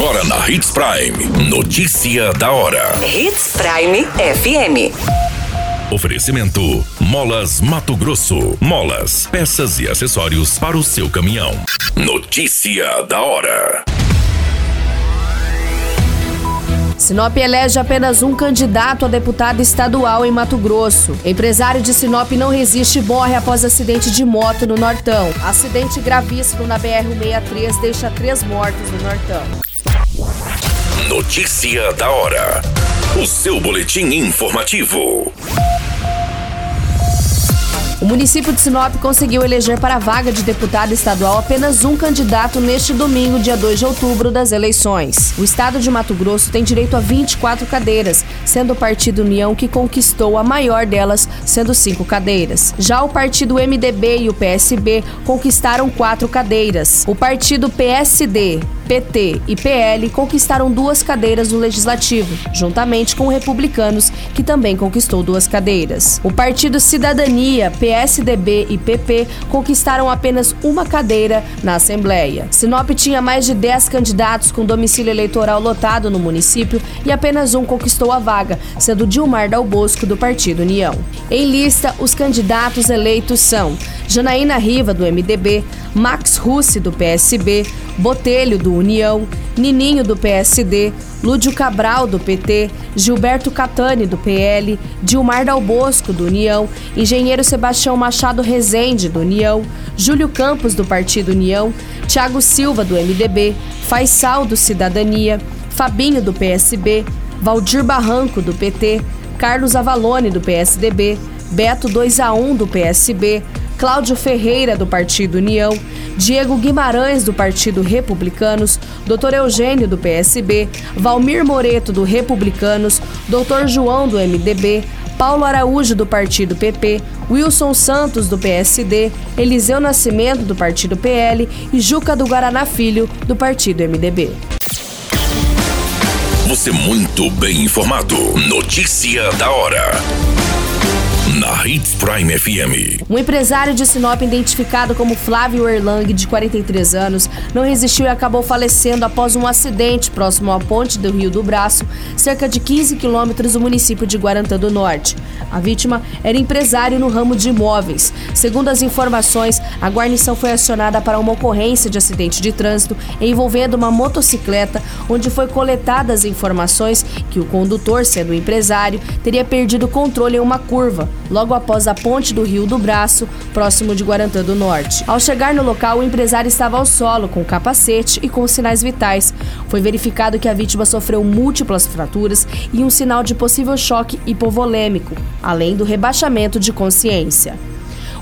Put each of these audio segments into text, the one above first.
Agora na Hits Prime. Notícia da hora. Hits Prime FM. Oferecimento: Molas Mato Grosso. Molas, peças e acessórios para o seu caminhão. Notícia da hora. Sinop elege apenas um candidato a deputado estadual em Mato Grosso. Empresário de Sinop não resiste e morre após acidente de moto no Nortão. Acidente gravíssimo na BR-163 deixa três mortos no Nortão. Notícia da hora. O seu boletim informativo. O município de Sinop conseguiu eleger para a vaga de deputado estadual apenas um candidato neste domingo, dia 2 de outubro, das eleições. O estado de Mato Grosso tem direito a 24 cadeiras, sendo o Partido União que conquistou a maior delas, sendo cinco cadeiras. Já o partido MDB e o PSB conquistaram quatro cadeiras. O partido PSD, PT e PL conquistaram duas cadeiras no Legislativo, juntamente com Republicanos, que também conquistou duas cadeiras. O Partido Cidadania, PSDB e PP conquistaram apenas uma cadeira na Assembleia. Sinop tinha mais de 10 candidatos com domicílio eleitoral lotado no município e apenas um conquistou a vaga, sendo Dilmar Dal Bosco, do Partido União. Em lista, os candidatos eleitos são Janaína Riva, do MDB, Max Russi, do PSB, Botelho, do União, Nininho, do PSD, Lúdio Cabral, do PT, Gilberto Catani, do PL, Dilmar Dal Bosco, do União, Engenheiro Sebastião Machado Rezende, do União, Júlio Campos, do Partido União, Tiago Silva, do MDB, Faisal, do Cidadania, Fabinho, do PSB, Valdir Barranco, do PT, Carlos Avalone, do PSDB, Beto 2 a 1 do PSB, Cláudio Ferreira, do Partido União, Diego Guimarães, do Partido Republicanos, Dr. Eugênio, do PSB, Valmir Moreto, do Republicanos, Dr. João, do MDB, Paulo Araújo, do Partido PP, Wilson Santos, do PSD, Eliseu Nascimento, do Partido PL e Juca do Guaraná Filho, do Partido MDB. Você muito bem informado. Notícia da hora na Hits Prime FM. Um empresário de Sinop identificado como Flávio Erlang, de 43 anos, não resistiu e acabou falecendo após um acidente próximo à ponte do Rio do Braço, cerca de 15 quilômetros do município de Guarantã do Norte. A vítima era empresário no ramo de imóveis. Segundo as informações, a guarnição foi acionada para uma ocorrência de acidente de trânsito envolvendo uma motocicleta, onde foi coletadas informações que o condutor, sendo empresário, teria perdido controle em uma curva logo após a ponte do Rio do Braço, próximo de Guarantã do Norte. Ao chegar no local, o empresário estava ao solo, com capacete e com sinais vitais. Foi verificado que a vítima sofreu múltiplas fraturas e um sinal de possível choque hipovolêmico, além do rebaixamento de consciência.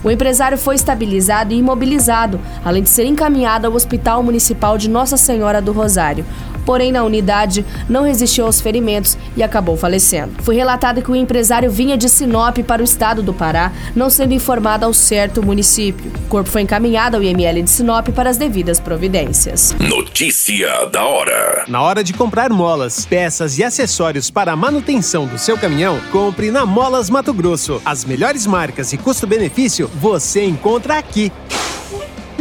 O empresário foi estabilizado e imobilizado, além de ser encaminhado ao Hospital Municipal de Nossa Senhora do Rosário, porém na unidade não resistiu aos ferimentos e acabou falecendo. Foi relatado que o empresário vinha de Sinop para o estado do Pará, não sendo informado ao certo município. O corpo foi encaminhado ao IML de Sinop para as devidas providências. Notícia da hora. Na hora de comprar molas, peças e acessórios para a manutenção do seu caminhão, compre na Molas Mato Grosso. As melhores marcas e custo-benefício você encontra aqui.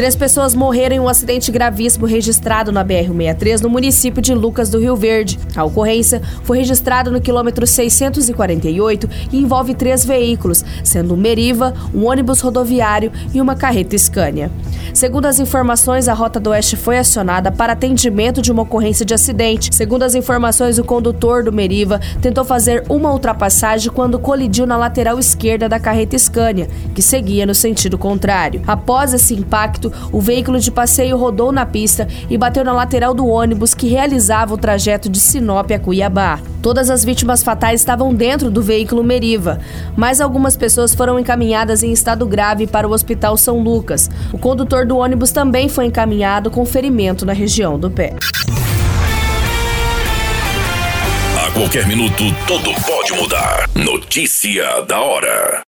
Três pessoas morreram em um acidente gravíssimo registrado na BR-163 no município de Lucas do Rio Verde. A ocorrência foi registrada no quilômetro 648 e envolve três veículos, sendo um Meriva, um ônibus rodoviário e uma carreta Scania. Segundo as informações, a Rota do Oeste foi acionada para atendimento de uma ocorrência de acidente. Segundo as informações, o condutor do Meriva tentou fazer uma ultrapassagem quando colidiu na lateral esquerda da carreta Scania, que seguia no sentido contrário. Após esse impacto, o veículo de passeio rodou na pista e bateu na lateral do ônibus que realizava o trajeto de Sinop a Cuiabá. Todas as vítimas fatais estavam dentro do veículo Meriva, mas algumas pessoas foram encaminhadas em estado grave para o Hospital São Lucas. O condutor do ônibus também foi encaminhado com ferimento na região do pé. A qualquer minuto, tudo pode mudar. Notícia da hora.